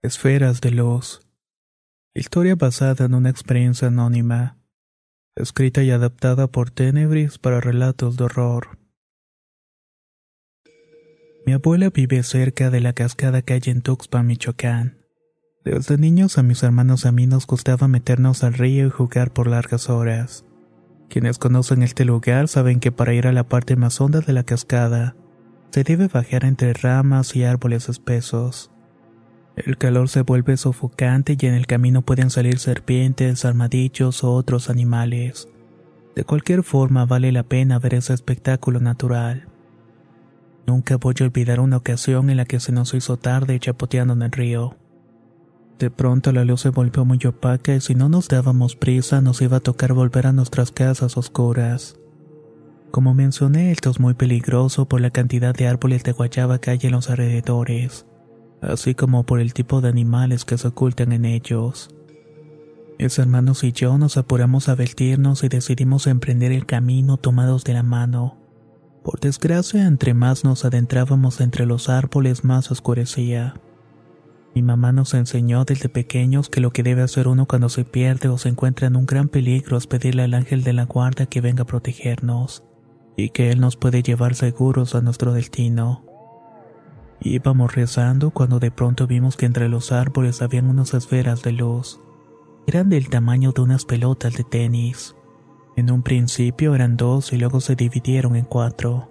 Esferas de luz. Historia basada en una experiencia anónima. Escrita y adaptada por Tenebris para relatos de horror. Mi abuela vive cerca de la cascada que hay en Tuxpan, Michoacán. Desde niños a mis hermanos y a mí nos gustaba meternos al río y jugar por largas horas. Quienes conocen este lugar saben que para ir a la parte más honda de la cascada, se debe bajar entre ramas y árboles espesos. El calor se vuelve sofocante y en el camino pueden salir serpientes, armadillos o otros animales. De cualquier forma vale la pena ver ese espectáculo natural. Nunca voy a olvidar una ocasión en la que se nos hizo tarde chapoteando en el río. De pronto la luz se volvió muy opaca y si no nos dábamos prisa nos iba a tocar volver a nuestras casas oscuras. Como mencioné, esto es muy peligroso por la cantidad de árboles de guayaba que hay en los alrededores así como por el tipo de animales que se ocultan en ellos. Mis hermanos y yo nos apuramos a vestirnos y decidimos emprender el camino tomados de la mano. Por desgracia, entre más nos adentrábamos entre los árboles, más oscurecía. Mi mamá nos enseñó desde pequeños que lo que debe hacer uno cuando se pierde o se encuentra en un gran peligro es pedirle al ángel de la guarda que venga a protegernos, y que él nos puede llevar seguros a nuestro destino. Íbamos rezando cuando de pronto vimos que entre los árboles habían unas esferas de luz. Eran del tamaño de unas pelotas de tenis. En un principio eran dos y luego se dividieron en cuatro.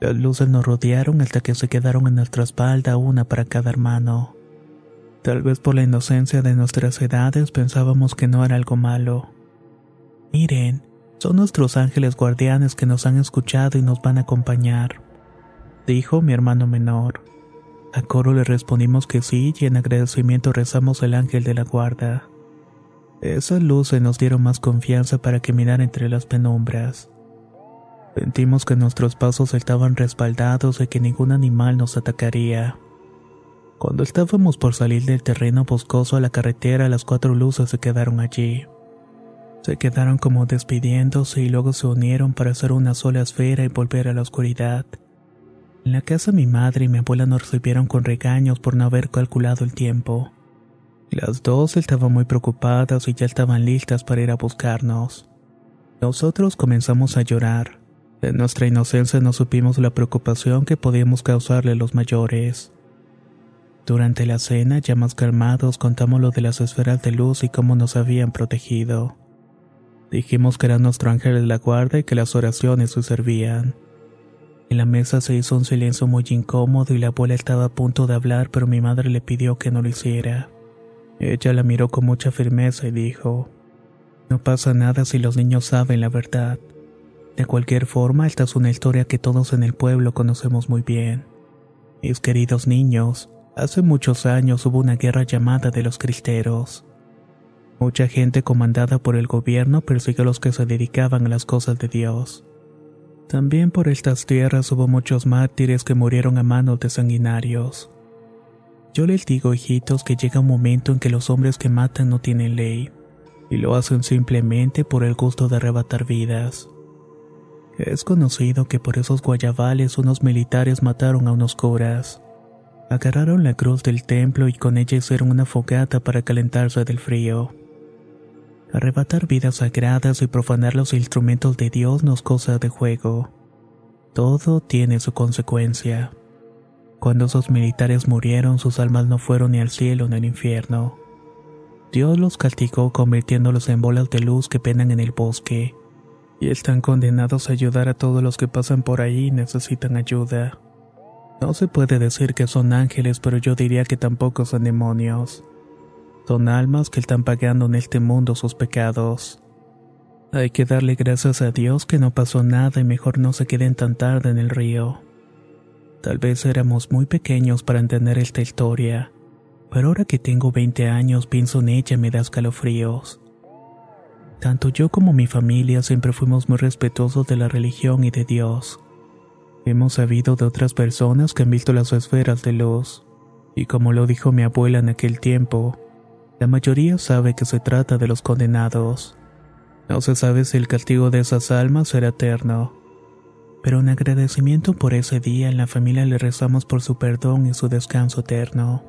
Las luces nos rodearon hasta que se quedaron en nuestra espalda una para cada hermano. Tal vez por la inocencia de nuestras edades pensábamos que no era algo malo. Miren, son nuestros ángeles guardianes que nos han escuchado y nos van a acompañar, dijo mi hermano menor. A coro le respondimos que sí y en agradecimiento rezamos el ángel de la guarda. Esas luces nos dieron más confianza para caminar entre las penumbras. Sentimos que nuestros pasos estaban respaldados y que ningún animal nos atacaría. Cuando estábamos por salir del terreno boscoso a la carretera, las cuatro luces se quedaron allí. Se quedaron como despidiéndose y luego se unieron para hacer una sola esfera y volver a la oscuridad. En la casa mi madre y mi abuela nos recibieron con regaños por no haber calculado el tiempo. Las dos estaban muy preocupadas y ya estaban listas para ir a buscarnos. Nosotros comenzamos a llorar. En nuestra inocencia no supimos la preocupación que podíamos causarle a los mayores. Durante la cena, ya más calmados, contamos lo de las esferas de luz y cómo nos habían protegido. Dijimos que era nuestro ángel de la guarda y que las oraciones se servían. En la mesa se hizo un silencio muy incómodo y la abuela estaba a punto de hablar, pero mi madre le pidió que no lo hiciera. Ella la miró con mucha firmeza y dijo, No pasa nada si los niños saben la verdad. De cualquier forma, esta es una historia que todos en el pueblo conocemos muy bien. Mis queridos niños, hace muchos años hubo una guerra llamada de los cristeros. Mucha gente comandada por el gobierno persiguió a los que se dedicaban a las cosas de Dios. También por estas tierras hubo muchos mártires que murieron a manos de sanguinarios. Yo les digo, hijitos, que llega un momento en que los hombres que matan no tienen ley, y lo hacen simplemente por el gusto de arrebatar vidas. Es conocido que por esos guayabales unos militares mataron a unos curas. Agarraron la cruz del templo y con ella hicieron una fogata para calentarse del frío. Arrebatar vidas sagradas y profanar los instrumentos de Dios no es cosa de juego. Todo tiene su consecuencia. Cuando esos militares murieron, sus almas no fueron ni al cielo ni al infierno. Dios los castigó convirtiéndolos en bolas de luz que penan en el bosque, y están condenados a ayudar a todos los que pasan por ahí y necesitan ayuda. No se puede decir que son ángeles, pero yo diría que tampoco son demonios. Son almas que están pagando en este mundo sus pecados. Hay que darle gracias a Dios que no pasó nada y mejor no se queden tan tarde en el río. Tal vez éramos muy pequeños para entender esta historia, pero ahora que tengo 20 años pienso en ella y me da escalofríos. Tanto yo como mi familia siempre fuimos muy respetuosos de la religión y de Dios. Hemos sabido de otras personas que han visto las esferas de luz, y como lo dijo mi abuela en aquel tiempo, la mayoría sabe que se trata de los condenados. No se sabe si el castigo de esas almas será eterno. Pero en agradecimiento por ese día en la familia le rezamos por su perdón y su descanso eterno.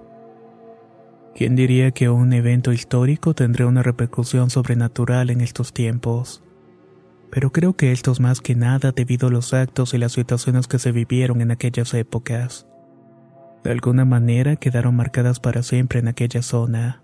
¿Quién diría que un evento histórico tendría una repercusión sobrenatural en estos tiempos? Pero creo que esto es más que nada debido a los actos y las situaciones que se vivieron en aquellas épocas. De alguna manera quedaron marcadas para siempre en aquella zona.